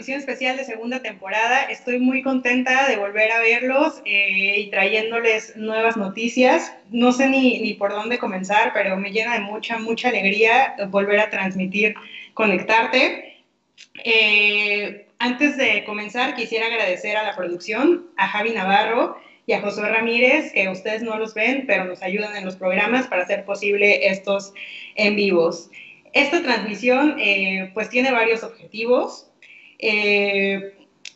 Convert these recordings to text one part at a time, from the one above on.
transmisión especial de segunda temporada. Estoy muy contenta de volver a verlos eh, y trayéndoles nuevas noticias. No sé ni, ni, por dónde comenzar, pero me llena de mucha, mucha alegría volver a transmitir, conectarte. Eh, antes de comenzar, quisiera agradecer a la producción, a Javi Navarro y a Josué Ramírez, que ustedes no los ven, pero nos ayudan en los programas para hacer posible estos en vivos. Esta transmisión eh, pues tiene varios objetivos. Eh,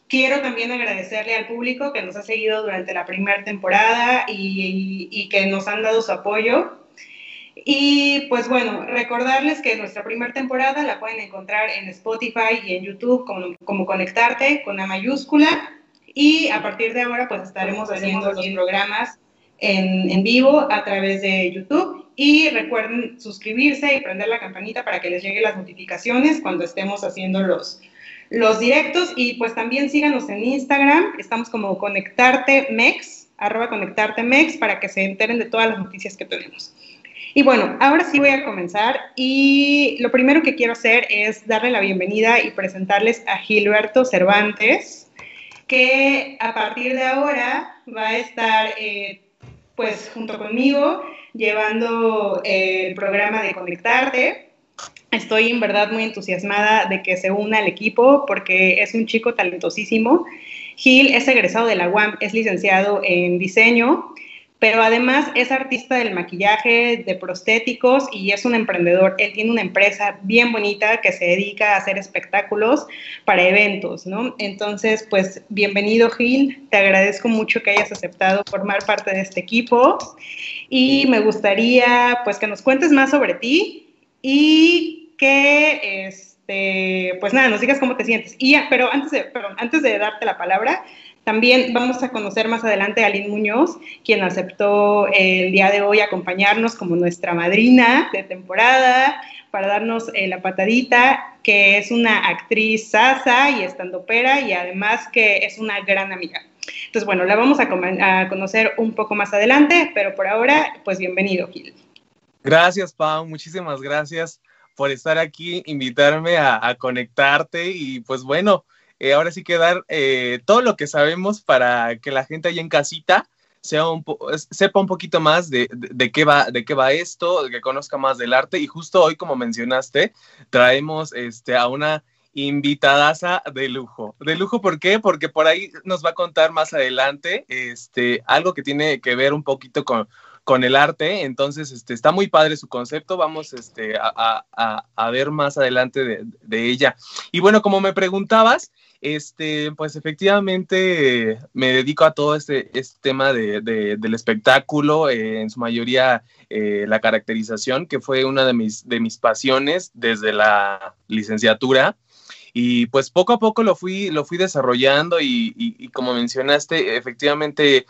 quiero también agradecerle al público que nos ha seguido durante la primera temporada y, que nos han dado su apoyo. Y pues bueno, recordarles que nuestra primera temporada la pueden encontrar en Spotify y en YouTube como, como Conectarte con la mayúscula. Y a partir de ahora pues estaremos haciendo los programas en, en vivo a través de YouTube y recuerden suscribirse y prender la campanita para que les lleguen las notificaciones cuando estemos haciendo los, los directos. Y pues también síganos en Instagram. Estamos como Conectarte Mex, arroba Conectarte Mex, para que se enteren de todas las noticias que tenemos. Y bueno, ahora sí voy a comenzar y lo primero que quiero hacer es darle la bienvenida y presentarles a Gilberto Cervantes, que a partir de ahora va a estar eh, pues junto conmigo llevando el programa de Conectarte. Estoy en verdad muy entusiasmada de que se una al equipo porque es un chico talentosísimo. Gil es egresado de la UAM, es licenciado en diseño pero además es artista del maquillaje, de prostéticos y es un emprendedor. Él tiene una empresa bien bonita que se dedica a hacer espectáculos para eventos, ¿no? Entonces, pues bienvenido Gil, te agradezco mucho que hayas aceptado formar parte de este equipo y me gustaría pues que nos cuentes más sobre ti y que este pues nada, nos digas cómo te sientes. Y ya, pero antes de, perdón, antes de darte la palabra, también vamos a conocer más adelante a Aline Muñoz, quien aceptó el día de hoy acompañarnos como nuestra madrina de temporada para darnos eh, la patadita, que es una actriz sasa y estandopera y además que es una gran amiga. Entonces, bueno, la vamos a, conocer un poco más adelante, pero por ahora, pues bienvenido, Gil. Gracias, Pau, muchísimas gracias por estar aquí, invitarme a, conectarte y pues bueno, eh, ahora sí que dar eh, todo lo que sabemos para que la gente ahí en casita sea un sepa un poquito más de, qué va, de qué va esto, que conozca más del arte. Y justo hoy, como mencionaste, traemos este, a una invitadaza de lujo. De lujo, ¿por qué? Porque por ahí nos va a contar más adelante este, algo que tiene que ver un poquito con, con el arte. Entonces, este, está muy padre su concepto. Vamos este, a, ver más adelante de, ella. Y bueno, como me preguntabas, este, pues efectivamente me dedico a todo este, este tema de, del espectáculo, eh, en su mayoría eh, la caracterización, que fue una de mis, pasiones desde la licenciatura. Y pues poco a poco lo fui desarrollando y, como mencionaste, efectivamente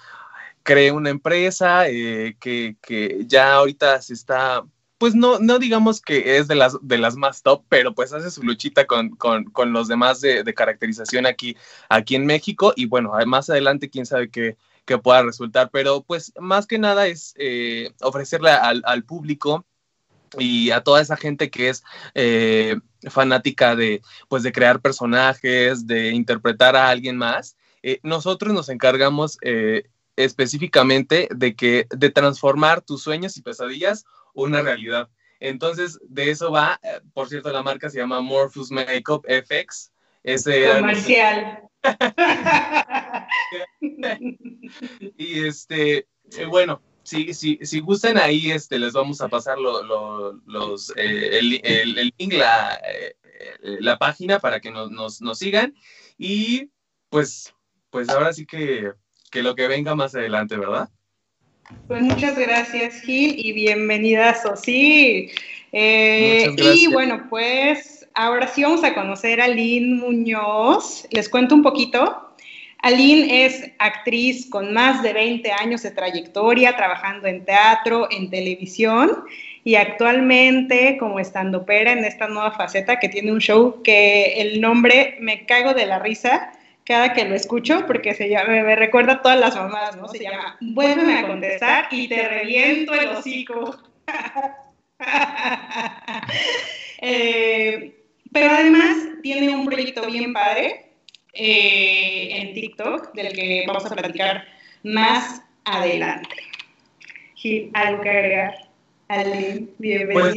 creé una empresa eh, que, que ya ahorita se está pues no, no digamos que es de las, de las más top, pero pues hace su luchita con, los demás de, caracterización aquí, aquí en México. Y bueno, más adelante quién sabe qué, pueda resultar, pero pues más que nada es eh, ofrecerle al, público y a toda esa gente que es eh, fanática de, pues de crear personajes, de interpretar a alguien más, eh, nosotros nos encargamos específicamente de que de transformar tus sueños y pesadillas una realidad. Entonces, de eso va, eh, por cierto, la marca se llama Morpheus Makeup FX. Ese Comercial. y este, eh, bueno, si, si, si gustan ahí, este, les vamos a pasar los, eh, el, el, link, la, la, página para que nos, nos, nos, sigan. Y pues, pues ahora sí que, que lo que venga más adelante, ¿verdad? Pues muchas gracias, Gil, y bienvenida, Sosi. Eh, y bueno, pues ahora sí vamos a conocer a Aline Muñoz. Les cuento un poquito. Aline es actriz con más de 20 años de trayectoria, trabajando en teatro, en televisión y actualmente como estandopera en esta nueva faceta que tiene un show que el nombre me cago de la risa cada que lo escucho, porque se llama, me recuerda todas las mamadas, ¿no? Se, llama, vuélveme a contestar y te reviento el hocico. Eh, pero además tiene un proyecto bien padre eh, en TikTok, del que vamos a platicar más adelante. Gil, ¿algo que agregar? Ale, bienvenida. Pues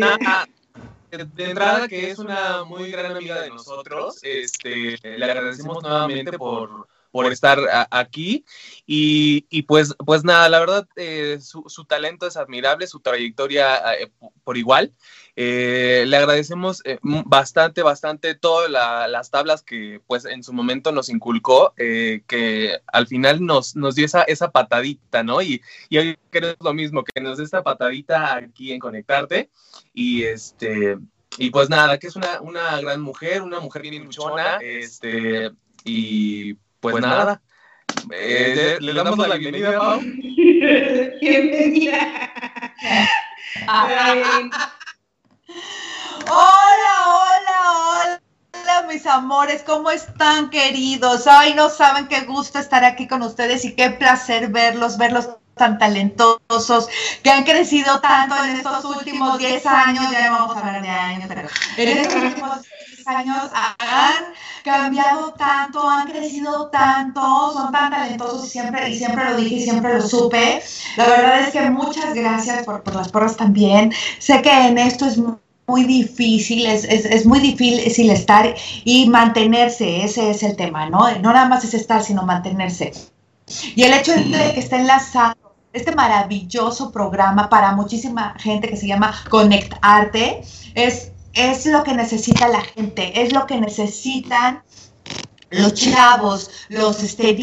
de entrada que es una muy gran amiga de nosotros, este, le agradecemos nuevamente por por estar aquí. Y, pues, pues nada, la verdad, eh, su, talento es admirable, su trayectoria eh, por igual. Eh, le agradecemos bastante, bastante todas las tablas que pues en su momento nos inculcó, que al final nos, nos dio esa, esa patadita, ¿no? Y, y hoy queremos lo mismo, que nos dé esta patadita aquí en Conectarte. Y este... Y pues nada, que es una, una gran mujer, una mujer bien luchona, este, y pues, pues nada, eh, le, damos la bienvenida, Pau. bienvenida. hola, hola, hola, mis amores, ¿cómo están, queridos? Ay, no saben qué gusto estar aquí con ustedes y qué placer verlos, verlos tan talentosos, que han crecido tanto en estos últimos 10 años, ya vamos a hablar de años, pero en estos últimos años han cambiado tanto, han crecido tanto, son tan talentosos y siempre, y siempre lo dije y siempre lo supe. La verdad es que muchas gracias por, por las porras también. Sé que en esto es muy difícil, es, es, es, muy difícil estar y mantenerse, ese es el tema, ¿no? No nada más es estar, sino mantenerse. Y el hecho de que esté enlazado este maravilloso programa para muchísima gente que se llama Conect Arte es es lo que necesita la gente, es lo que necesitan los chavos, los este,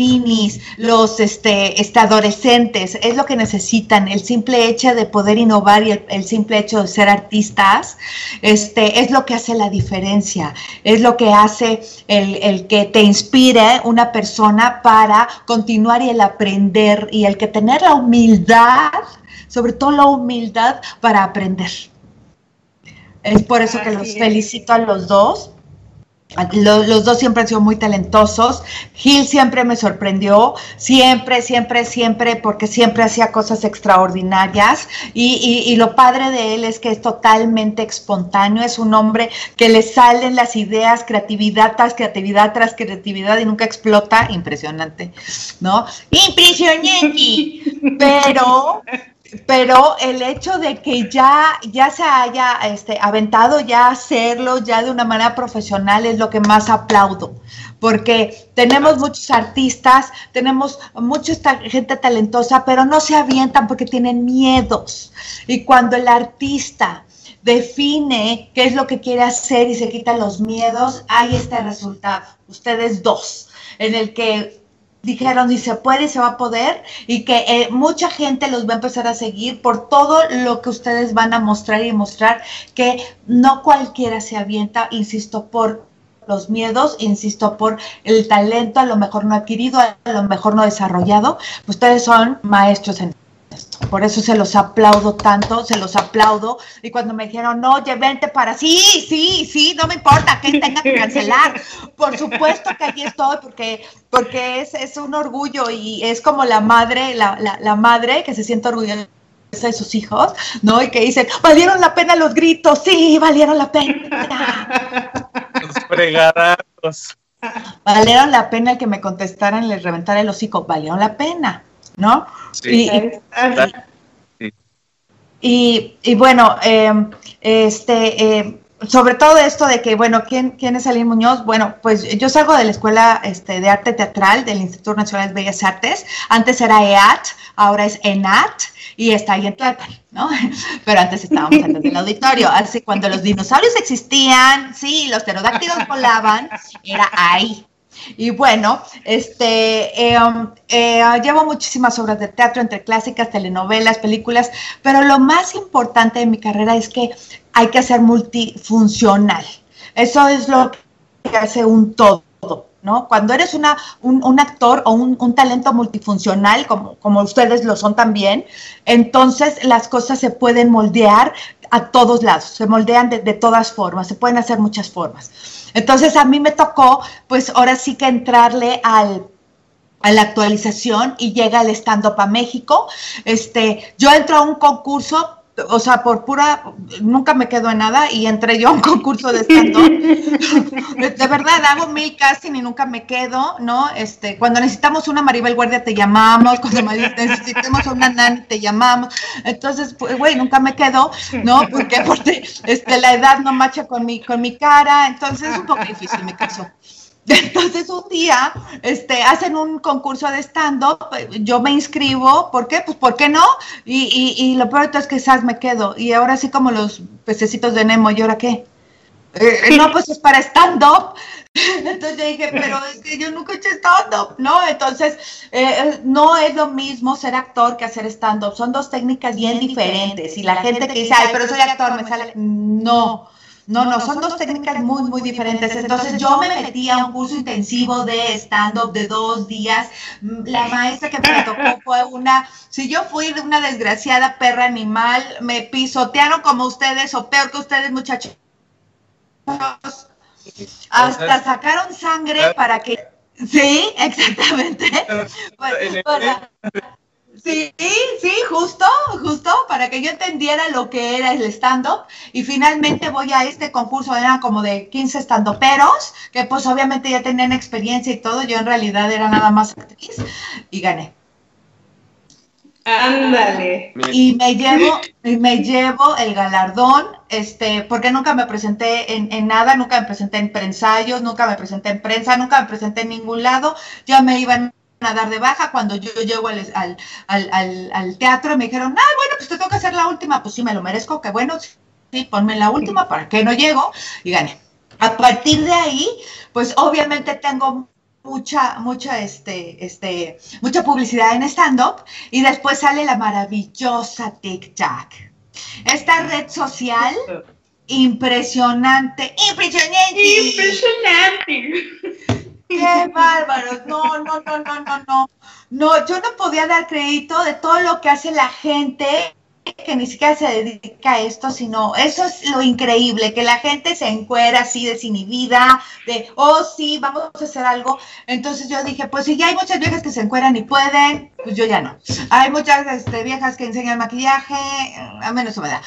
los este, este, adolescentes, es lo que necesitan, el simple hecho de poder innovar y el, simple hecho de ser artistas, este, es lo que hace la diferencia, es lo que hace el, el que te inspire una persona para continuar y el aprender y el que tener la humildad, sobre todo la humildad para aprender. Es por eso que los felicito a los dos. Los, dos siempre han sido muy talentosos. Gil siempre me sorprendió, siempre, siempre, siempre, porque siempre hacía cosas extraordinarias. Y, lo padre de él es que es totalmente espontáneo, es un hombre que le salen las ideas, creatividad tras creatividad tras creatividad y nunca explota. Impresionante, ¿no? Impresionante. Pero pero el hecho de que ya, ya se haya este, aventado ya hacerlo ya de una manera profesional es lo que más aplaudo, porque tenemos muchos artistas, tenemos mucha gente talentosa, pero no se avientan porque tienen miedos. Y cuando el artista define qué es lo que quiere hacer y se quita los miedos, ahí está el resultado. Ustedes dos, en el que dijeron y se puede y se va a poder y que eh, mucha gente los va a empezar a seguir por todo lo que ustedes van a mostrar y mostrar que no cualquiera se avienta, insisto, por los miedos, insisto, por el talento a lo mejor no adquirido, a lo mejor no desarrollado, ustedes son maestros en por eso se los aplaudo tanto, se los aplaudo. Y cuando me dijeron, no, vente para, sí, sí, sí, no me importa que tenga que cancelar. Por supuesto que aquí estoy, porque, porque es, es un orgullo y es como la madre, la, la, madre que se siente orgullosa de sus hijos, ¿no? Y que dicen, valieron la pena los gritos, sí, valieron la pena. Los fregados. Valieron la pena que me contestaran, les reventara el hocico, valieron la pena. ¿No? Sí. Y, y, bueno, em, este, em, sobre todo esto de que, bueno, ¿quién, ¿quién es Aline Muñoz? Bueno, pues yo salgo de la Escuela este, de Arte Teatral del Instituto Nacional de Bellas Artes. Antes era EAT, ahora es ENAT y está ahí en Tlaxcala, ¿no? Pero antes estábamos antes del auditorio. Así cuando los dinosaurios existían, sí, los pterodáctilos volaban, era ahí, y bueno, este, eh, um, eh, llevo muchísimas obras de teatro, entre clásicas, telenovelas, películas, pero lo más importante de mi carrera es que hay que ser multifuncional. Eso es lo que hace un todo. ¿No? Cuando eres una, un, actor o un, talento multifuncional, como, ustedes lo son también, entonces las cosas se pueden moldear a todos lados, se moldean de, de todas formas, se pueden hacer muchas formas. Entonces a mí me tocó, pues ahora sí que entrarle al, a la actualización y llega el stand-up a México. Este, yo entro a un concurso o sea, por pura, nunca me quedo en nada y entré yo a un concurso de stand-up. hago mil casting y nunca me quedo, ¿no? Este, cuando necesitamos una Maribel Guardia te llamamos, cuando necesitamos una Nani te llamamos. Entonces, pues, güey, nunca me quedo, ¿no? Porque, porque este, la edad no macha con mi, con mi cara, entonces es un poco difícil mi caso. Entonces un día este, hacen un concurso de stand-up, yo me inscribo, ¿por qué? Pues ¿por qué no? Y, y, lo peor es que quizás me quedo. Y ahora sí como los pececitos de Nemo, ¿y ahora qué? Eh, no, pues es para stand-up. Entonces yo dije, pero es que yo nunca he hecho stand-up, ¿no? Entonces, eh, no es lo mismo ser actor que hacer stand-up. Son dos técnicas bien diferentes. Y la gente que dice, ay, pero soy actor, me sale. No. No, no, son dos técnicas muy, muy diferentes. Entonces yo me metí a un curso intensivo de stand-up de dos días. La maestra que me tocó fue una, si yo fui una desgraciada perra animal, me pisotearon como ustedes o peor que ustedes muchachos. Hasta sacaron sangre para que... Sí, exactamente. Sí, sí, justo, justo, para que yo entendiera lo que era el stand-up. Y finalmente voy a este concurso, eran como de 15 stand-uperos, que pues obviamente ya tenían experiencia y todo. Yo en realidad era nada más actriz y gané. Ándale. Y me llevo, y me llevo el galardón, este, porque nunca me presenté en, en, nada, nunca me presenté en prensayos, nunca me presenté en prensa, nunca me presenté en ningún lado. Ya me iban a dar de baja. Cuando yo llego al, al, al, al teatro me dijeron, ah, bueno, pues te toca hacer la última. Pues sí, me lo merezco, que bueno, sí, ponme la última, ¿para que no llego? Y gané. A partir de ahí, pues obviamente tengo mucha, mucha, este, este, mucha publicidad en stand-up y después sale la maravillosa TikTok. Esta red social impresionante, impresionante. Impresionante. ¡Qué bárbaros! No, no, no, no, no, no. No, yo no podía dar crédito de todo lo que hace la gente que ni siquiera se dedica a esto, sino eso es lo increíble, que la gente se encuera así desinhibida, de, oh sí, vamos a hacer algo. Entonces yo dije, pues si ya hay muchas viejas que se encueran y pueden, pues yo ya no. Hay muchas este, viejas que enseñan maquillaje, a menos me da.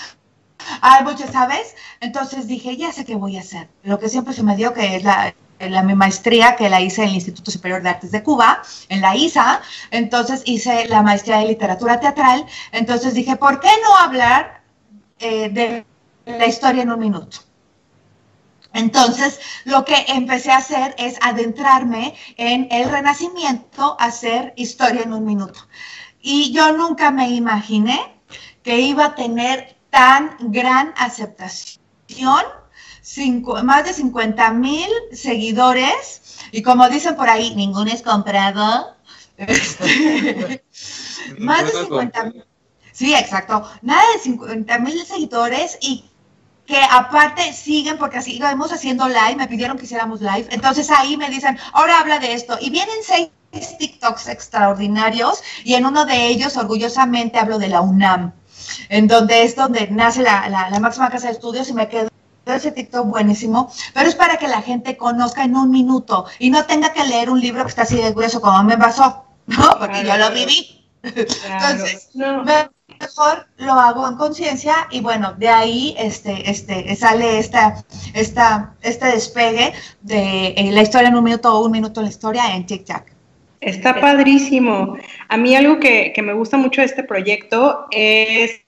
Hay muchas, ¿sabes? Entonces dije, ya sé qué voy a hacer. Lo que siempre se me dio que es la la, mi maestría que la hice en el Instituto Superior de Artes de Cuba, en la ISA, entonces hice la maestría de literatura teatral, entonces dije, ¿por qué no hablar eh, de la historia en un minuto? Entonces, lo que empecé a hacer es adentrarme en el Renacimiento, hacer historia en un minuto. Y yo nunca me imaginé que iba a tener tan gran aceptación más de 50 mil seguidores y como dicen por ahí, ningún es comprado. Este, más de 50 mil. Sí, exacto. Nada de 50 mil seguidores y que aparte siguen porque seguimos haciendo live, me pidieron que hiciéramos live, entonces ahí me dicen, ahora habla de esto y vienen seis TikToks extraordinarios y en uno de ellos orgullosamente hablo de la UNAM, en donde es donde nace la, la máxima casa de estudios y me quedo ese TikTok buenísimo, pero es para que la gente conozca en un minuto y no tenga que leer un libro que está así de grueso como me pasó, ¿no? Porque yo lo viví. Entonces, mejor lo hago en conciencia y bueno, de ahí este, este, sale esta, esta, este despegue de eh, la historia en un minuto o un minuto la historia en TikTok. Está padrísimo. A mí algo que, que me gusta mucho de este proyecto es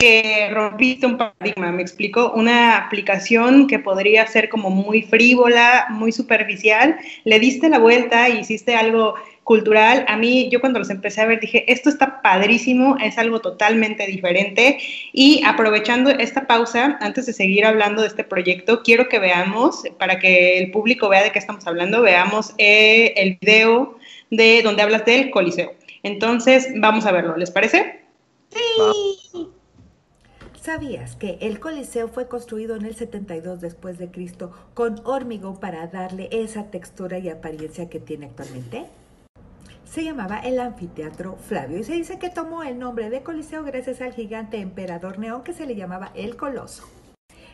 que rompiste un paradigma, me explico, una aplicación que podría ser como muy frívola, muy superficial, le diste la vuelta y hiciste algo cultural. A mí, yo cuando los empecé a ver, dije, esto está padrísimo, es algo totalmente diferente. Y aprovechando esta pausa, antes de seguir hablando de este proyecto, quiero que veamos, para que el público vea de qué estamos hablando, veamos eh, el video de donde hablas del Coliseo. Entonces, vamos a verlo, ¿les parece? Sí. ¿Sabías que el Coliseo fue construido en el 72 después de Cristo con hormigón para darle esa textura y apariencia que tiene actualmente? Se llamaba el anfiteatro Flavio y se dice que tomó el nombre de Coliseo gracias al gigante emperador Neón que se le llamaba el Coloso.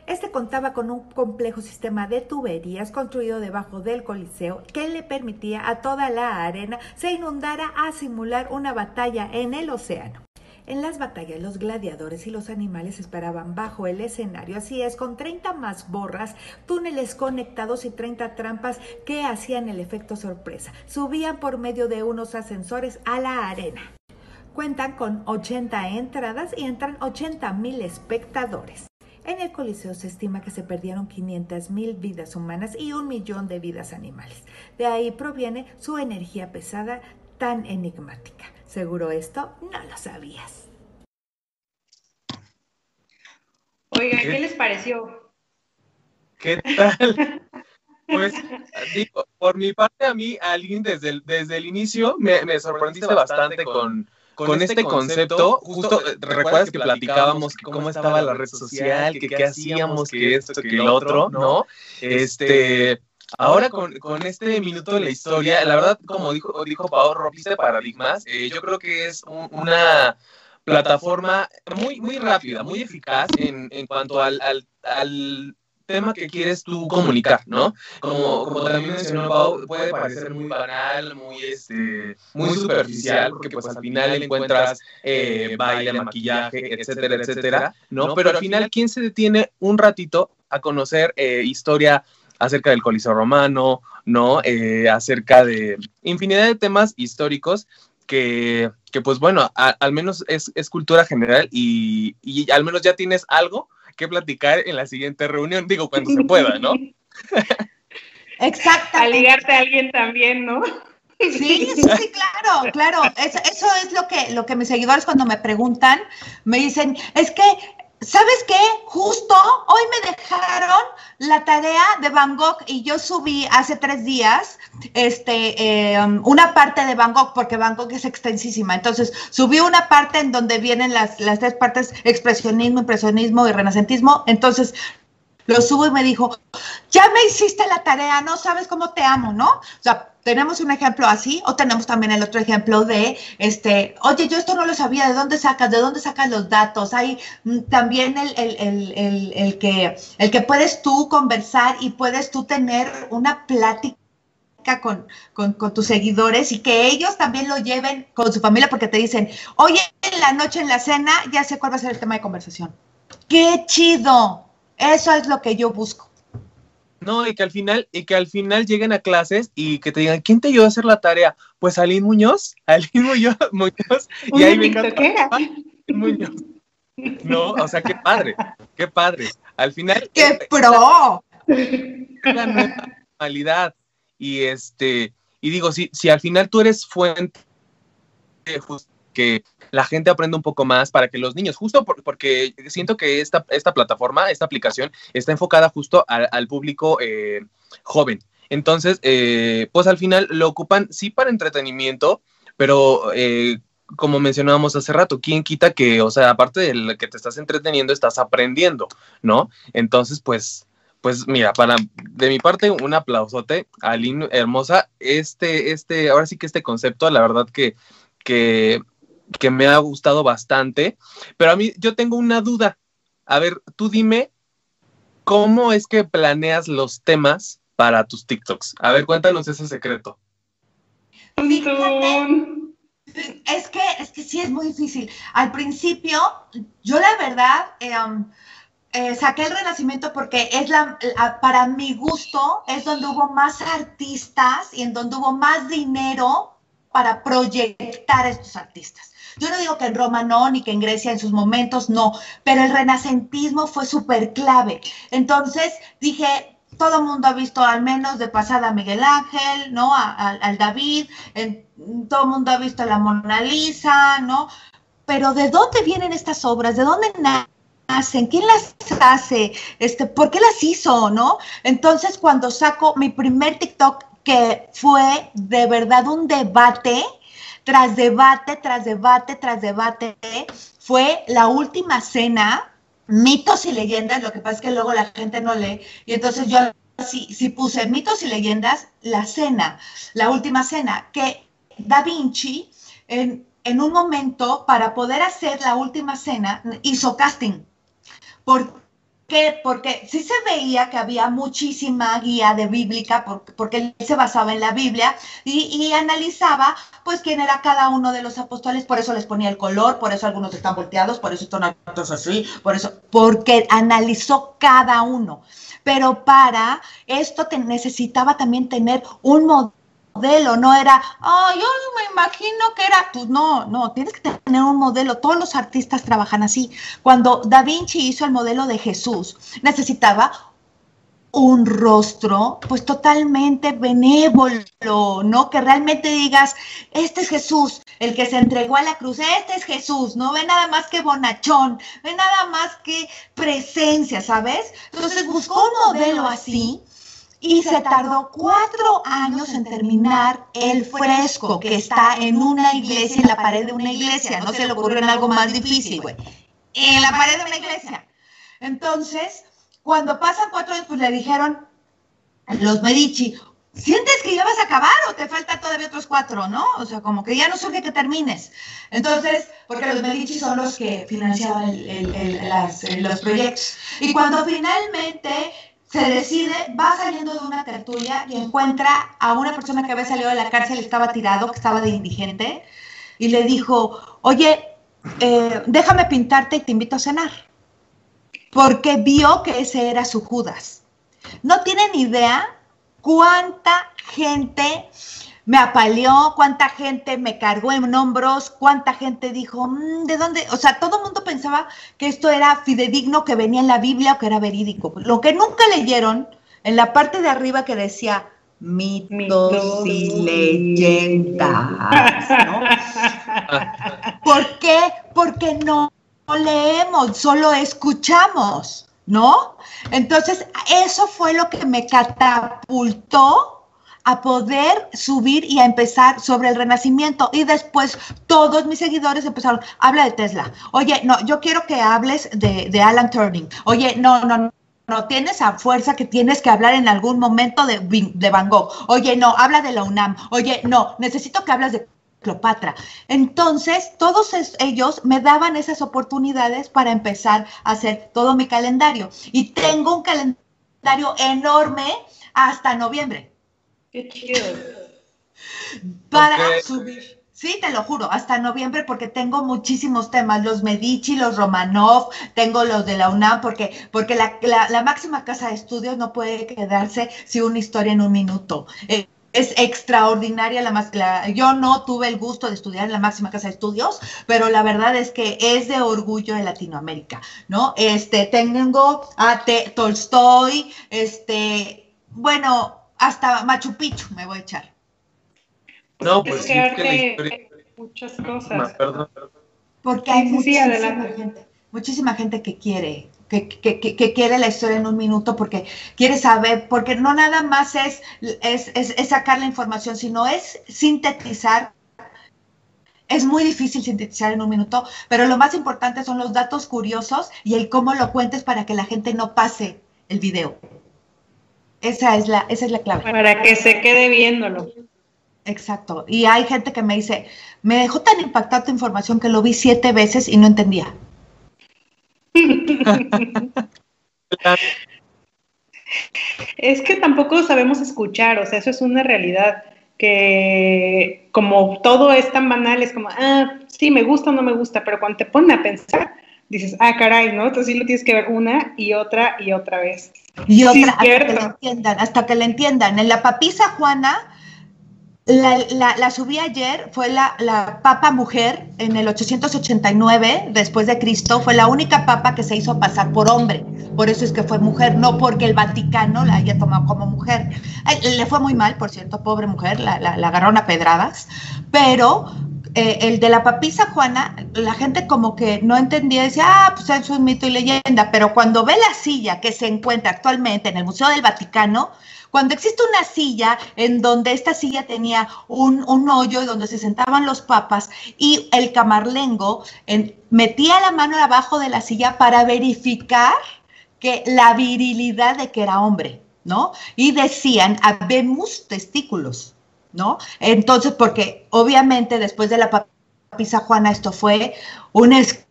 Este contaba con un complejo sistema de tuberías construido debajo del Coliseo que le permitía a toda la arena se inundara a simular una batalla en el océano. En las batallas los gladiadores y los animales esperaban bajo el escenario, así es, con 30 mazborras, túneles conectados y 30 trampas que hacían el efecto sorpresa. Subían por medio de unos ascensores a la arena. Cuentan con 80 entradas y entran 80 mil espectadores. En el Coliseo se estima que se perdieron 500 mil vidas humanas y un millón de vidas animales. De ahí proviene su energía pesada tan enigmática. Seguro esto no lo sabías. Oiga, ¿qué, les pareció? ¿Qué tal? Pues, digo, por mi parte, a mí, alguien desde el, desde el inicio me, me sorprendiste bastante con, con, este, este concepto. Justo, recuerdas que platicábamos cómo estaba la red social, que qué hacíamos, que esto, que lo otro, ¿no? Este. Ahora con, con, este minuto de la historia, la verdad, como dijo, dijo Pau, rompiste paradigmas. Eh, yo creo que es una plataforma muy, muy rápida, muy eficaz en, en cuanto al, al, tema que quieres tú comunicar, ¿no? Como, como también mencionó Pau, puede parecer muy banal, muy, este, muy superficial, porque pues al final encuentras eh, baile, maquillaje, etcétera, etcétera, ¿no? Pero al final, ¿quién se detiene un ratito a conocer eh, historia acerca del Coliseo Romano, ¿no? Eh, acerca de infinidad de temas históricos que, que pues bueno, al menos es, es cultura general y, y, al menos ya tienes algo que platicar en la siguiente reunión, digo, cuando se pueda, ¿no? Exacto. A ligarte a alguien también, ¿no? Sí, sí, sí, claro, claro. Eso, eso, es lo que, lo que mis seguidores cuando me preguntan, me dicen, es que ¿Sabes qué? Justo hoy me dejaron la tarea de Van Gogh y yo subí hace tres días este, em, una parte de Van Gogh porque Van Gogh es extensísima. Entonces subí una parte en donde vienen las, las tres partes, expresionismo, impresionismo y renacentismo. Entonces lo subo y me dijo, ya me hiciste la tarea, no sabes cómo te amo, ¿no? O sea, tenemos un ejemplo así o tenemos también el otro ejemplo de, este, oye, yo esto no lo sabía, ¿de dónde sacas? ¿De dónde sacas los datos? Hay mm, también el, el, el, el, que, el que puedes tú conversar y puedes tú tener una plática con, con, con, tus seguidores y que ellos también lo lleven con su familia porque te dicen, oye, en la noche en la cena ya sé cuál va a ser el tema de conversación. ¡Qué chido! Eso es lo que yo busco. No, y que al final, y que al final lleguen a clases y que te digan, ¿quién te ayudó a hacer la tarea? Pues Aline Muñoz, Aline Muñoz, Muñoz y ahí venga Muñoz. No, o sea, qué padre, qué padre. Al final. ¡Qué pro! La nueva normalidad. Y este, y digo, si, si al final tú eres fuente de que la gente aprenda un poco más para que los niños, justo porque siento que esta, esta plataforma, esta aplicación está enfocada justo al, público eh, joven. Entonces, eh, pues al final lo ocupan sí para entretenimiento, pero eh, como mencionábamos hace rato, ¿quién quita que, o sea, aparte de que te estás entreteniendo, estás aprendiendo, ¿no? Entonces, pues, pues mira, para de mi parte, un aplausote, Aline hermosa. Este, este, ahora sí que este concepto, la verdad que, que que me ha gustado bastante, pero a mí yo tengo una duda. A ver, tú dime, ¿cómo es que planeas los temas para tus TikToks? A ver, cuéntanos ese secreto. es que, es que sí es muy difícil. Al principio, yo la verdad, eh, um, eh, saqué el Renacimiento porque es la, para mi gusto, es donde hubo más artistas y en donde hubo más dinero para proyectar a estos artistas. Yo no digo que en Roma no, ni que en Grecia en sus momentos no, pero el renacentismo fue súper clave. Entonces dije, todo el mundo ha visto al menos de pasada a Miguel Ángel, ¿no? al David, todo el mundo ha visto a la Mona Lisa, ¿no? Pero ¿de dónde vienen estas obras? ¿De dónde nacen? ¿Quién las hace? Este, ¿Por qué las hizo? ¿No? Entonces, cuando saco mi primer TikTok, que fue de verdad un debate, tras debate, tras debate, tras debate, fue la última cena, mitos y leyendas, lo que pasa es que luego la gente no lee, y entonces yo sí, sí puse mitos y leyendas, la cena, la última cena, que Da Vinci en, en un momento para poder hacer la última cena hizo casting. ¿Por qué? Porque sí se veía que había muchísima guía de bíblica, porque, él se basaba en la Biblia y, analizaba, pues, quién era cada uno de los apóstoles, por eso les ponía el color, por eso algunos están volteados, por eso están otros así, por eso, porque analizó cada uno. Pero para esto necesitaba también tener un modelo modelo, no era, oh, yo me imagino que era, pues no, no, tienes que tener un modelo, todos los artistas trabajan así. Cuando Da Vinci hizo el modelo de Jesús, necesitaba un rostro pues totalmente benévolo, ¿no? Que realmente digas, este es Jesús, el que se entregó a la cruz, este es Jesús, no ve nada más que bonachón, ve nada más que presencia, ¿sabes? Entonces buscó un modelo así y se tardó cuatro años en terminar el fresco que está en una iglesia, en la pared de una iglesia. No se le ocurrió en algo más difícil, güey. En la pared de una iglesia. Entonces, cuando pasan cuatro años, pues le dijeron los Medici, ¿sientes que ya vas a acabar o te falta todavía otros cuatro, no? O sea, como que ya no surge que termines. Entonces, porque los Medici son los que financiaban los proyectos. Y cuando finalmente se decide, va saliendo de una tertulia y encuentra a una persona que había salido de la cárcel, estaba tirado, que estaba de indigente, y le dijo, oye, eh, déjame pintarte y te invito a cenar. Porque vio que ese era su Judas. No tienen idea cuánta gente me apaleó, cuánta gente me cargó en hombros, cuánta gente dijo, mm, ¿de dónde? O sea, todo el mundo pensaba que esto era fidedigno, que venía en la Biblia o que era verídico. Lo que nunca leyeron, en la parte de arriba que decía mitos, y leyendas, ¿no? ¿Por qué? Porque no leemos, solo escuchamos, ¿no? Entonces, eso fue lo que me catapultó a poder subir y a empezar sobre el renacimiento. Y después todos mis seguidores empezaron, habla de Tesla. Oye, no, yo quiero que hables de, Alan Turing. Oye, no, no, no tienes a fuerza que tienes que hablar en algún momento de, de, Van Gogh. Oye, no, habla de la UNAM. Oye, no, necesito que hables de Cleopatra. Entonces, todos ellos me daban esas oportunidades para empezar a hacer todo mi calendario. Y tengo un calendario enorme hasta noviembre. Qué chido. Para subir. Sí, te lo juro, hasta noviembre porque tengo muchísimos temas, los Medici, los Romanov, tengo los de la UNAM, porque, porque la, máxima casa de estudios no puede quedarse sin una historia en un minuto. Eh, es extraordinaria la más yo no tuve el gusto de estudiar en la máxima casa de estudios, pero la verdad es que es de orgullo de Latinoamérica, ¿no? Este tengo a Tolstoy, este, bueno, hasta Machu Picchu me voy a echar. No, pues sí, que muchas cosas. Porque hay muchísima gente, muchísima gente que quiere, que, quiere la historia en un minuto porque quiere saber, porque no nada más es, es, es, sacar la información, sino es sintetizar. Es muy difícil sintetizar en un minuto, pero lo más importante son los datos curiosos y el cómo lo cuentes para que la gente no pase el video. Esa es la, esa es la clave. Para que se quede viéndolo. Exacto. Y hay gente que me dice, me dejó tan impactada tu información que lo vi siete veces y no entendía. es que tampoco sabemos escuchar, o sea, eso es una realidad que como todo es tan banal, es como, ah, sí, me gusta o no me gusta, pero cuando te ponen a pensar, dices, ah, caray, ¿no? Entonces sí lo tienes que ver una y otra y otra vez. Y otra, hasta que la entiendan, hasta que la entiendan. En la papisa Juana, la, subí ayer, fue la, la, papa mujer en el 889 después de Cristo, fue la única papa que se hizo pasar por hombre. Por eso es que fue mujer, no porque el Vaticano la haya tomado como mujer. Le fue muy mal, por cierto, pobre mujer, la, la agarraron a pedradas, pero eh, el de la papisa Juana, la gente como que no entendía, decía, ah, pues es un mito y leyenda, pero cuando ve la silla que se encuentra actualmente en el Museo del Vaticano, cuando existe una silla en donde esta silla tenía un, un hoyo donde se sentaban los papas y el camarlengo metía la mano abajo de la silla para verificar que la virilidad de que era hombre, ¿no? Y decían, habemos testículos. ¿No? Entonces, porque obviamente después de la papisa Juana esto fue un escándalo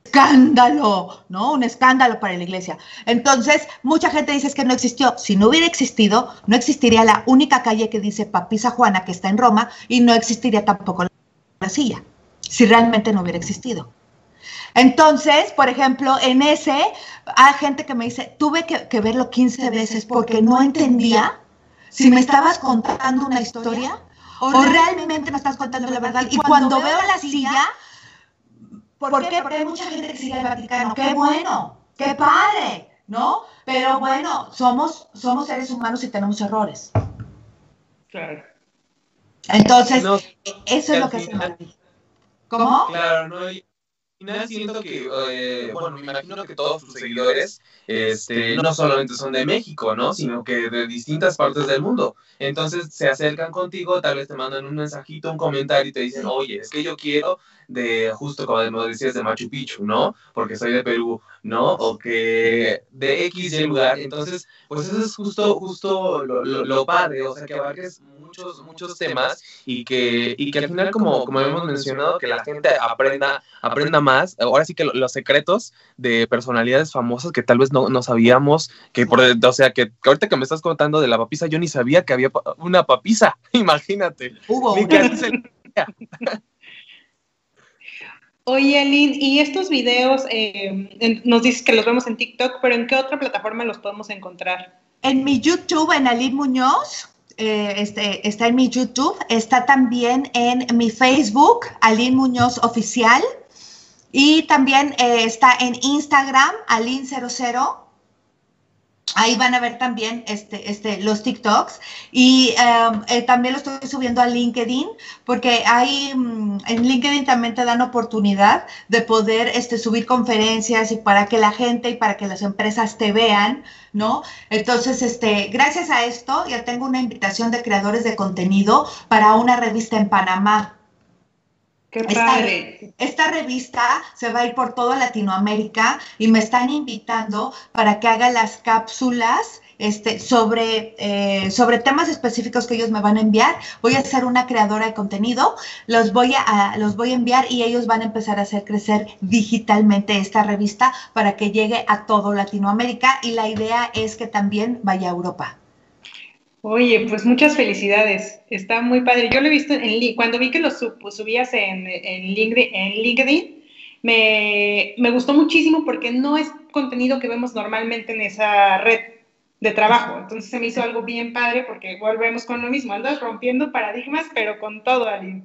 ¿no? Un escándalo para la iglesia. Entonces, mucha gente dice que no existió. Si no hubiera existido, no existiría la única calle que dice Papisa Juana, que está en Roma, y no existiría tampoco la silla, si realmente no hubiera existido. Entonces, por ejemplo, en ese, hay gente que me dice, tuve que, verlo 15 veces porque no entendía si me estabas contando una historia o realmente me estás contando la verdad. Y cuando veo la silla, ¿por qué? Porque hay mucha gente que sigue el Vaticano. ¡Qué bueno! ¡Qué padre! ¿No? Pero bueno, somos, somos seres humanos y tenemos errores. Claro. Entonces, eso es lo que se me ¿Cómo? Claro, no, siento que, eh, bueno, me imagino que todos sus seguidores este, no solamente son de México, ¿no? Sino que de distintas partes del mundo. Entonces se acercan contigo, tal vez te mandan un mensajito, un comentario y te dicen, oye, es que yo quiero de, justo como decías, de Machu Picchu, ¿no? Porque soy de Perú, ¿no? O que de X y lugar. Entonces, pues eso es justo, justo lo, lo, padre, o sea, que abarques muchos, muchos temas y que, y que al final, como, como hemos mencionado, que la gente aprenda, aprenda más, ahora sí que los secretos de personalidades famosas que tal vez no, no sabíamos, que por, o sea, que, ahorita que me estás contando de la papisa, yo ni sabía que había una papisa, imagínate. Hubo. Oye, Aline, y estos videos eh, nos dices que los vemos en TikTok, pero ¿en qué otra plataforma los podemos encontrar? En mi YouTube, en Aline Muñoz, eh, este, está en mi YouTube, está también en mi Facebook, Aline Muñoz Oficial, y también eh, está en Instagram, Aline00 Ahí van a ver también este, este, los TikToks y em, eh, también lo estoy subiendo a LinkedIn porque hay, mm, en LinkedIn también te dan oportunidad de poder este, subir conferencias y para que la gente y para que las empresas te vean, ¿no? Entonces, este, gracias a esto ya tengo una invitación de creadores de contenido para una revista en Panamá. Esta, revista se va a ir por toda Latinoamérica y me están invitando para que haga las cápsulas este, sobre, eh, sobre temas específicos que ellos me van a enviar. Voy a ser una creadora de contenido, los voy, a, los voy a enviar y ellos van a empezar a hacer crecer digitalmente esta revista para que llegue a todo Latinoamérica y la idea es que también vaya a Europa. Oye, pues muchas felicidades. Está muy padre. Yo lo he visto en cuando vi que lo subías en, en, LinkedIn, me, me, gustó muchísimo porque no es contenido que vemos normalmente en esa red de trabajo. Entonces se me hizo algo bien padre porque volvemos con lo mismo. Andas rompiendo paradigmas, pero con todo, Aline.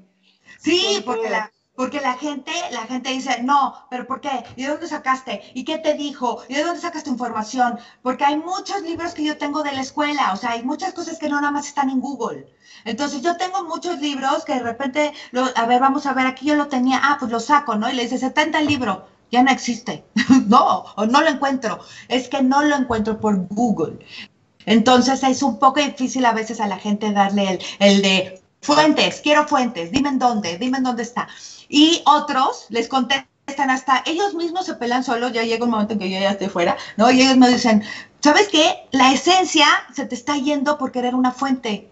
Sí, porque la, porque la gente, la gente dice, no, pero ¿por qué? ¿Y de dónde sacaste? ¿Y qué te dijo? ¿Y de dónde sacaste información? Porque hay muchos libros que yo tengo de la escuela, o sea, hay muchas cosas que no nada más están en Google. Entonces yo tengo muchos libros que de repente, a ver, vamos a ver, aquí yo lo tenía, ah, pues lo saco, ¿no? Y le dice, 70 el libro, ya no existe. no, o no lo encuentro. Es que no lo encuentro por Google. Entonces es un poco difícil a veces a la gente darle el, el de fuentes, quiero fuentes, dime en dónde, dime en dónde está. Y otros les contestan hasta ellos mismos se pelan solos, ya llega un momento en que yo ya esté fuera, ¿no? Y ellos me dicen, ¿sabes qué? La esencia se te está yendo por querer una fuente.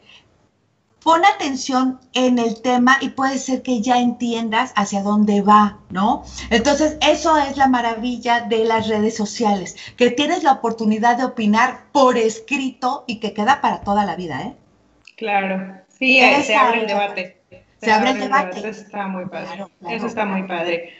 Pon atención en el tema y puede ser que ya entiendas hacia dónde va, ¿no? Entonces, eso es la maravilla de las redes sociales, que tienes la oportunidad de opinar por escrito y que queda para toda la vida, ¿eh? Claro, sí, se abre el debate. Se, abre el debate. Eso está muy padre. Eso está muy padre.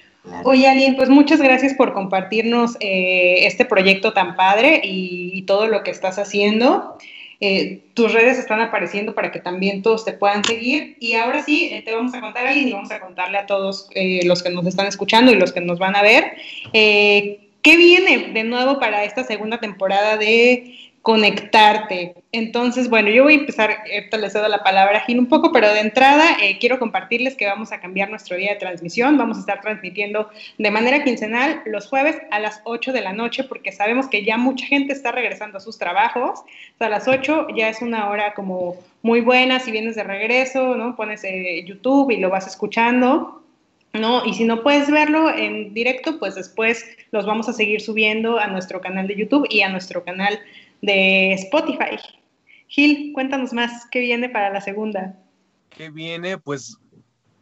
Oye, Aline, pues muchas gracias por compartirnos eh, este proyecto tan padre y, todo lo que estás haciendo. Eh, tus redes están apareciendo para que también todos te puedan seguir. Y ahora sí, eh, te vamos a contar, Aline, y vamos a contarle a todos los que nos están escuchando y los que nos van a ver. ¿Qué viene de nuevo para esta segunda temporada de conectarte. Entonces, bueno, yo voy a empezar, ahorita les cedo la palabra a Gil un poco, pero de entrada eh, quiero compartirles que vamos a cambiar nuestro día de transmisión. Vamos a estar transmitiendo de manera quincenal los jueves a las 8 de la noche, porque sabemos que ya mucha gente está regresando a sus trabajos. O sea, a las 8 ya es una hora como muy buena, si vienes de regreso, ¿no? Pones eh, YouTube y lo vas escuchando. ¿no? Y si no puedes verlo en directo, pues después los vamos a seguir subiendo a nuestro canal de YouTube y a nuestro canal de Spotify. Gil, cuéntanos más, ¿qué viene para la segunda? ¿Qué viene? Pues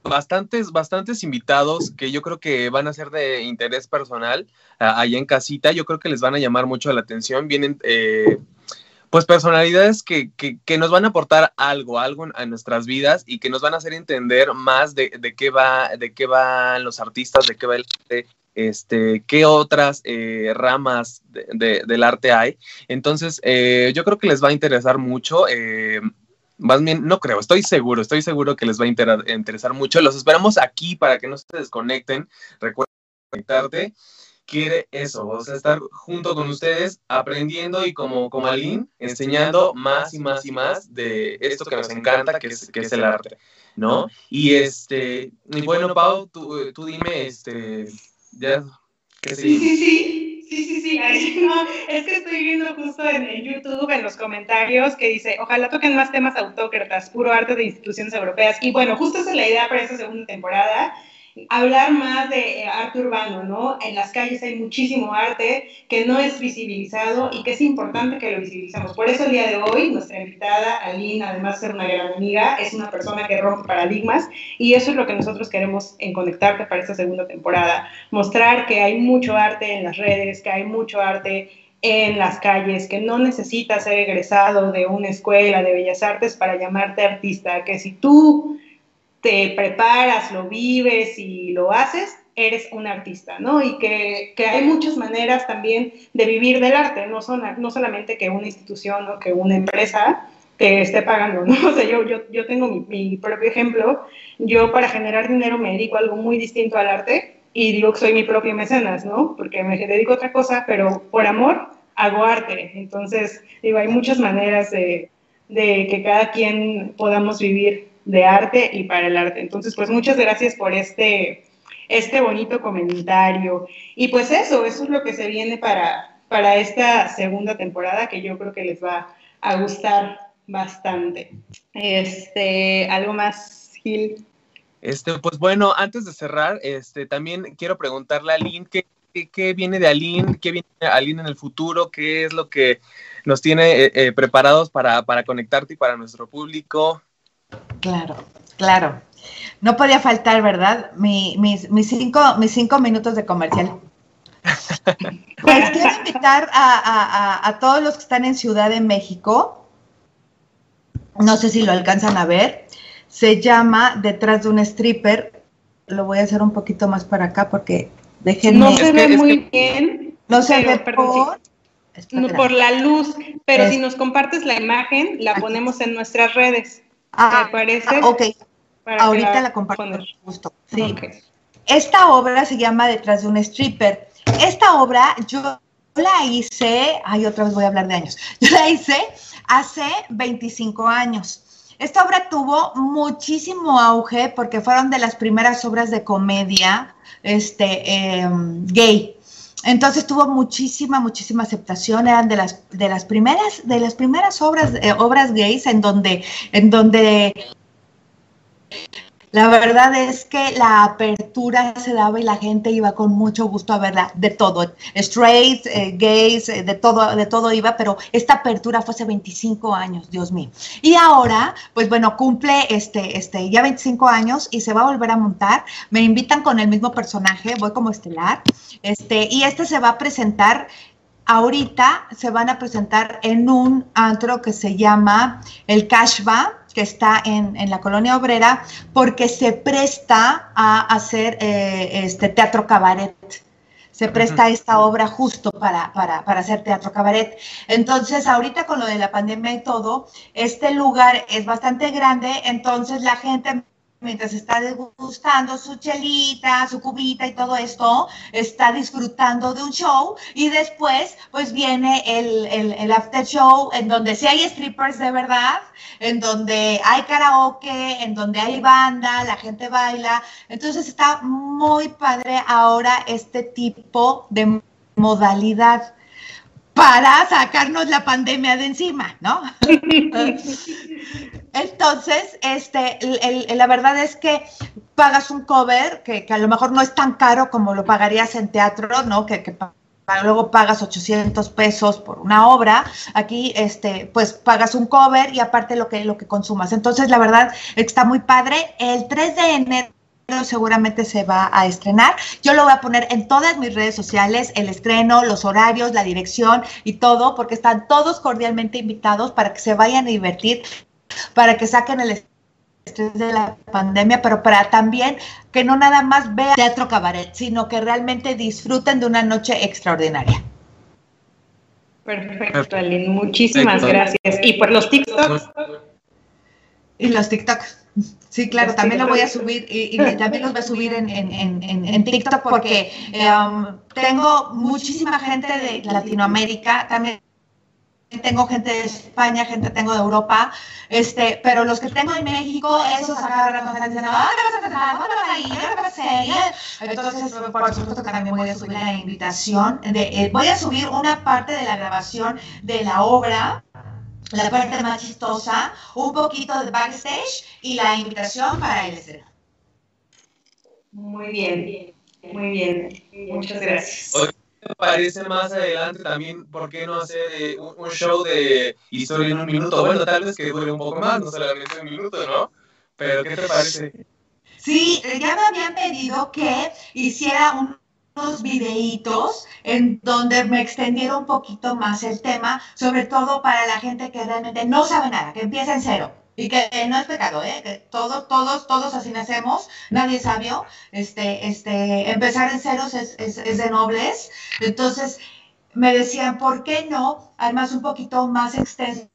bastantes, bastantes invitados que yo creo que van a ser de interés personal allá en casita. Yo creo que les van a llamar mucho la atención. Vienen, eh, pues, personalidades que, que, nos van a aportar algo, algo a nuestras vidas y que nos van a hacer entender más de, de qué va, de qué van los artistas, de qué va el este, qué otras eh, ramas de, del arte hay. Entonces, eh, yo creo que les va a interesar mucho. Eh, más bien, no creo, estoy seguro, estoy seguro que les va a interesar mucho. Los esperamos aquí para que no se desconecten. Recuerda conectarte. Quiere eso, o sea, estar junto con ustedes, aprendiendo y como, como Aline, enseñando más y más y más de esto que nos encanta, que es, que es el arte, ¿no? Y este, bueno, Pau, tú, tú dime, este, ya. Sí, sí, sí, sí, sí, sí. es que estoy viendo justo en, en, YouTube, en los comentarios, que dice, ojalá toquen más temas autócratas, puro arte de instituciones europeas. Y bueno, justo esa es la idea para esta segunda temporada hablar más de eh, arte urbano, ¿no? En las calles hay muchísimo arte que no es visibilizado y que es importante que lo visibilicemos. Por eso el día de hoy, nuestra invitada, Aline, además de ser una gran amiga, es una persona que rompe paradigmas y eso es lo que nosotros queremos en Conectarte para esta segunda temporada. Mostrar que hay mucho arte en las redes, que hay mucho arte en las calles, que no necesitas ser egresado de una escuela de bellas artes para llamarte artista, que si tú te preparas, lo vives y lo haces, eres un artista, ¿no? Y que, que, hay muchas maneras también de vivir del arte, no, son, no solamente que una institución o que una empresa te esté pagando, ¿no? O sea, yo, yo, yo tengo mi, mi, propio ejemplo, yo para generar dinero me dedico a algo muy distinto al arte y digo que soy mi propio mecenas, ¿no? Porque me dedico a otra cosa, pero por amor hago arte, entonces, digo, hay muchas maneras de, de que cada quien podamos vivir de arte y para el arte. Entonces, pues muchas gracias por este, este bonito comentario. Y pues eso, eso es lo que se viene para, para esta segunda temporada que yo creo que les va a gustar bastante. Este, ¿algo más, Gil? Este, pues bueno, antes de cerrar, este, también quiero preguntarle a Aline qué, qué, viene de Aline, qué viene de Aline en el futuro, qué es lo que nos tiene eh, eh, preparados para, para conectarte y para nuestro público. Claro, claro. No podía faltar, ¿verdad? mis, cinco, mis cinco minutos de comercial. Pues quiero invitar a, todos los que están en Ciudad de México. No sé si lo alcanzan a ver. Se llama Detrás de un stripper. Lo voy a hacer un poquito más para acá porque déjenme. No se ve muy bien. No se ve por. por la luz, pero si nos compartes la imagen, la ponemos en nuestras redes. Ah, parece? Ok. Ahorita la, comparto justo. Sí. Esta obra se llama Detrás de un stripper. Esta obra yo la hice, ay, otra vez voy a hablar de años. Yo la hice hace 25 años. Esta obra tuvo muchísimo auge porque fueron de las primeras obras de comedia este, em, gay. Entonces tuvo muchísima, muchísima aceptación, eran de las, de las primeras, de las primeras obras, eh, obras gays en donde, en donde la verdad es que la apertura se daba y la gente iba con mucho gusto a verla, de todo, straight, eh, gays, eh, de todo, de todo iba, pero esta apertura fue hace 25 años, Dios mío. Y ahora, pues bueno, cumple este, este, ya 25 años y se va a volver a montar. Me invitan con el mismo personaje, voy como estelar, este, y este se va a presentar ahorita se van a presentar en un antro que se llama el Cashba, que está en, la colonia obrera, porque se presta a hacer eh, este teatro cabaret. Se presta esta obra justo para, para, para hacer teatro cabaret. Entonces, ahorita con lo de la pandemia y todo, este lugar es bastante grande, entonces la gente mientras está degustando su chelita, su cubita y todo esto, está disfrutando de un show y después pues viene el, el, after show en donde sí hay strippers de verdad, en donde hay karaoke, en donde hay banda, la gente baila. Entonces está muy padre ahora este tipo de modalidad para sacarnos la pandemia de encima, ¿no? Entonces, este, la verdad es que pagas un cover que, a lo mejor no es tan caro como lo pagarías en teatro, ¿no? Que, luego pagas 800 pesos por una obra. Aquí, este, pues pagas un cover y aparte lo que, lo que consumas. Entonces, la verdad está muy padre. El 3 de enero seguramente se va a estrenar. Yo lo voy a poner en todas mis redes sociales, el estreno, los horarios, la dirección y todo, porque están todos cordialmente invitados para que se vayan a divertir, para que saquen el estrés de la pandemia, pero para también que no nada más vean teatro cabaret, sino que realmente disfruten de una noche extraordinaria. Perfecto, Aline. Muchísimas gracias. Y por los TikToks. Y los TikToks. Sí, claro, también lo voy a subir y, también los voy a subir en, en, en, TikTok porque um, tengo muchísima gente de Latinoamérica, también tengo gente de España, gente tengo de Europa, este, pero los que tengo en México, esos acá están diciendo, ¡ah, vas a Entonces, por supuesto que también voy a subir la invitación, de, eh, voy a subir una parte de la grabación de la obra la parte más chistosa, un poquito de backstage y la invitación para el estreno. Muy bien, muy bien. Muchas gracias. me parece más adelante también, ¿por qué no hacer eh, un, show de historia en un minuto? Bueno, tal vez que dure un poco más, no solamente un minuto, ¿no? Pero, ¿qué te parece? Sí, ya me habían pedido que hiciera un videitos en donde me extendiera un poquito más el tema, sobre todo para la gente que realmente no sabe nada, que empieza en cero. Y que no es pecado, ¿eh? Que todos, todos, todos así nacemos, nadie sabio. Este, este, empezar en ceros es, es, es de nobles. Entonces, me decían, ¿por qué no? Además, un poquito más extenso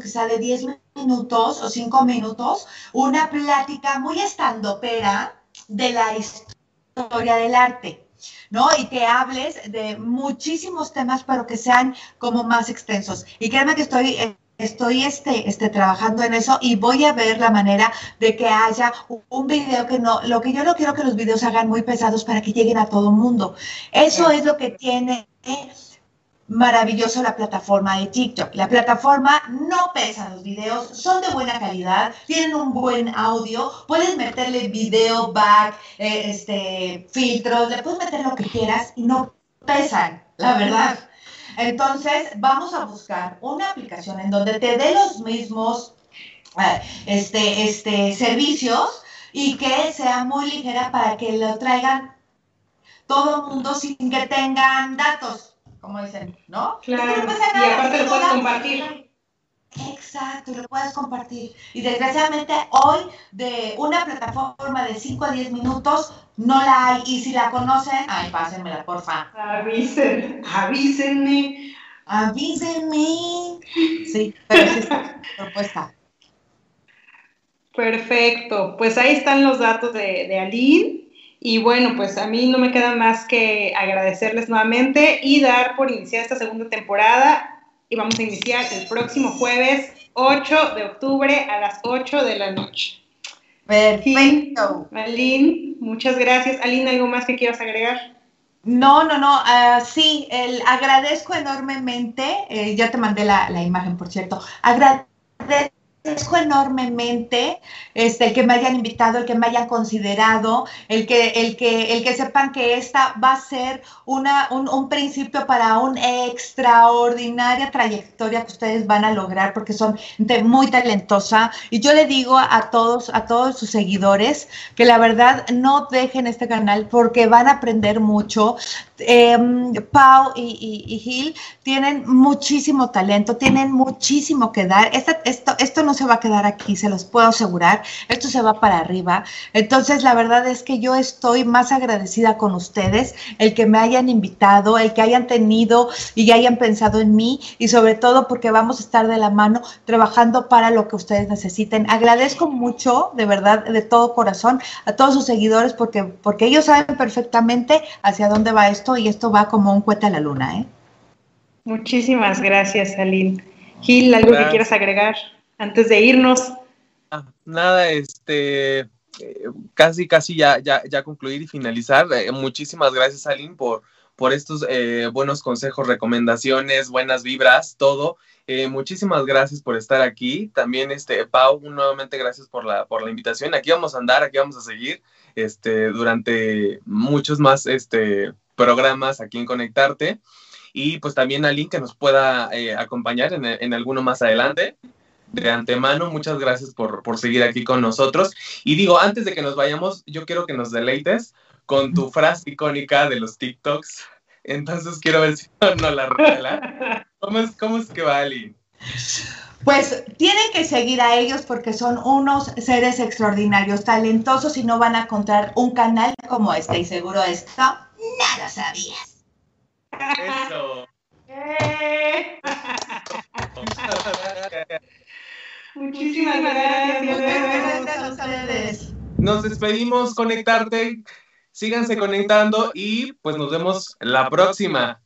que sale 10 minutos o 5 minutos, una plática muy estandopera de la historia del arte. ¿No? Y que hables de muchísimos temas, pero que sean como más extensos. Y créeme que estoy estoy este, este, trabajando en eso y voy a ver la manera de que haya un video que no, lo que yo no quiero que los videos hagan muy pesados para que lleguen a todo el mundo. Eso es lo que tiene maravilloso la plataforma de TikTok. La plataforma no pesa los videos, son de buena calidad, tienen un buen audio, puedes meterle video back, eh, este, filtros, le puedes meter lo que quieras y no pesan, la verdad. Entonces, vamos a buscar una aplicación en donde te dé los mismos eh, este, este, servicios y que sea muy ligera para que lo traigan todo el mundo sin que tengan datos como dicen, ¿no? Claro, y aparte lo puedes compartir. Exacto, lo puedes compartir. Y desgraciadamente hoy de una plataforma de 5 a 10 minutos no la hay. Y si la conocen, ay, pásenmela, porfa. Avisen, avísenme. Avísenme. Sí, pero sí está propuesta. Perfecto, pues ahí están los datos de, de Aline. Y bueno, pues a mí no me queda más que agradecerles nuevamente y dar por iniciar esta segunda temporada. Y vamos a iniciar el próximo jueves 8 de octubre a las 8 de la noche. Perfecto. Aline, muchas gracias. Aline, ¿algo más que quieras agregar? No, no, no, uh, sí, el, agradezco enormemente, eh, ya te mandé la, la imagen, por cierto, agradezco agradezco enormemente este, el que me hayan invitado, el que me hayan considerado, el que, el que, el que sepan que esta va a ser una, un, principio para una extraordinaria trayectoria que ustedes van a lograr porque son muy talentosa. Y yo le digo a todos, a todos sus seguidores que la verdad no dejen este canal porque van a aprender mucho. Em, Pau y, Gil tienen muchísimo talento, tienen muchísimo que dar. esto, esto no se va a quedar aquí, se los puedo asegurar. Esto se va para arriba. Entonces, la verdad es que yo estoy más agradecida con ustedes, el que me hayan invitado, el que hayan tenido y hayan pensado en mí y sobre todo porque vamos a estar de la mano trabajando para lo que ustedes necesiten. Agradezco mucho, de verdad, de todo corazón, a todos sus seguidores porque, porque ellos saben perfectamente hacia dónde va esto y esto va como un cuete a la luna, ¿eh? Muchísimas gracias, Aline. Gil, ¿algo que quieras agregar antes de irnos? Ah, nada, este, eh, casi, casi ya, ya, ya concluir y finalizar. Eh, muchísimas gracias, Aline, por, por estos eh, buenos consejos, recomendaciones, buenas vibras, todo. muchísimas gracias por estar aquí. También, este, Pau, nuevamente gracias por la, por la invitación. Aquí vamos a andar, aquí vamos a seguir este, durante muchos más este, programas aquí en Conectarte. Y pues también a Link que nos pueda eh, acompañar en, en, alguno más adelante. de antemano, muchas gracias por, por seguir aquí con nosotros. Y digo, antes de que nos vayamos, yo quiero que nos deleites con tu frase icónica de los TikToks. Entonces quiero ver si no la revela. ¿Cómo es, cómo es que va, Ali? Pues tienen que seguir a ellos porque son unos seres extraordinarios, talentosos y no van a encontrar un canal como este. Y seguro esto no lo sabías. Eso. Muchísimas gracias. Gracias a ustedes. Nos despedimos, conectarte. Síganse conectando y pues nos vemos la próxima.